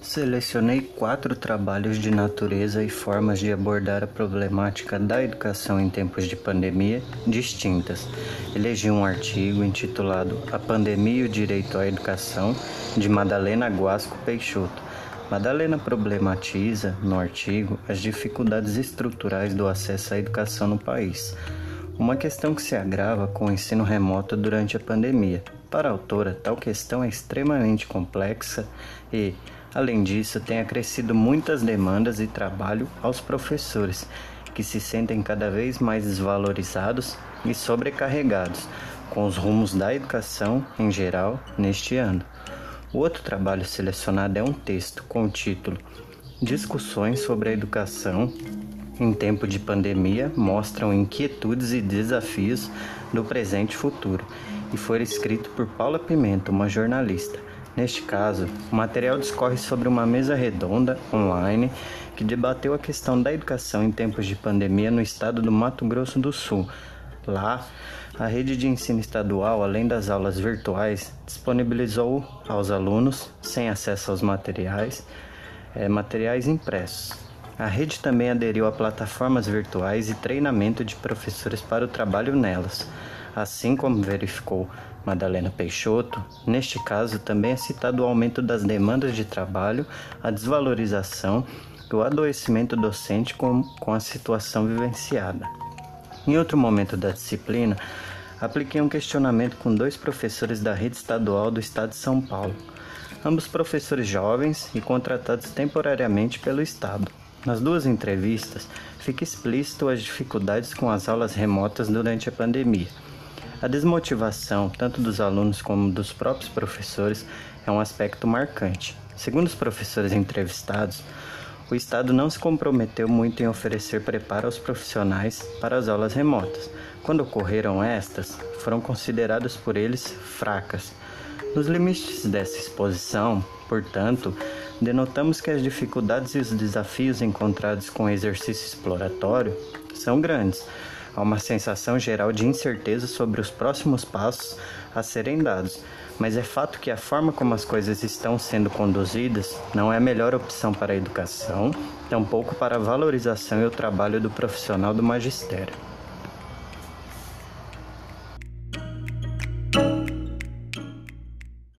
Selecionei quatro trabalhos de natureza e formas de abordar a problemática da educação em tempos de pandemia distintas. Elegi um artigo intitulado A Pandemia e o Direito à Educação, de Madalena Guasco Peixoto. Madalena problematiza, no artigo, as dificuldades estruturais do acesso à educação no país. Uma questão que se agrava com o ensino remoto durante a pandemia. Para a autora, tal questão é extremamente complexa e, Além disso, tem acrescido muitas demandas e trabalho aos professores, que se sentem cada vez mais desvalorizados e sobrecarregados com os rumos da educação em geral neste ano. O outro trabalho selecionado é um texto com o título Discussões sobre a educação em tempo de pandemia mostram inquietudes e desafios do presente e futuro, e foi escrito por Paula Pimenta, uma jornalista. Neste caso, o material discorre sobre uma mesa redonda online que debateu a questão da educação em tempos de pandemia no estado do Mato Grosso do Sul. Lá, a rede de ensino estadual, além das aulas virtuais, disponibilizou aos alunos, sem acesso aos materiais, é, materiais impressos. A rede também aderiu a plataformas virtuais e treinamento de professores para o trabalho nelas. Assim como verificou Madalena Peixoto, neste caso também é citado o aumento das demandas de trabalho, a desvalorização e o adoecimento docente com, com a situação vivenciada. Em outro momento da disciplina, apliquei um questionamento com dois professores da rede estadual do estado de São Paulo, ambos professores jovens e contratados temporariamente pelo estado. Nas duas entrevistas, fica explícito as dificuldades com as aulas remotas durante a pandemia. A desmotivação, tanto dos alunos como dos próprios professores, é um aspecto marcante. Segundo os professores entrevistados, o Estado não se comprometeu muito em oferecer preparo aos profissionais para as aulas remotas. Quando ocorreram estas, foram consideradas por eles fracas. Nos limites dessa exposição, portanto, denotamos que as dificuldades e os desafios encontrados com o exercício exploratório são grandes Há uma sensação geral de incerteza sobre os próximos passos a serem dados, mas é fato que a forma como as coisas estão sendo conduzidas não é a melhor opção para a educação, tampouco para a valorização e o trabalho do profissional do magistério.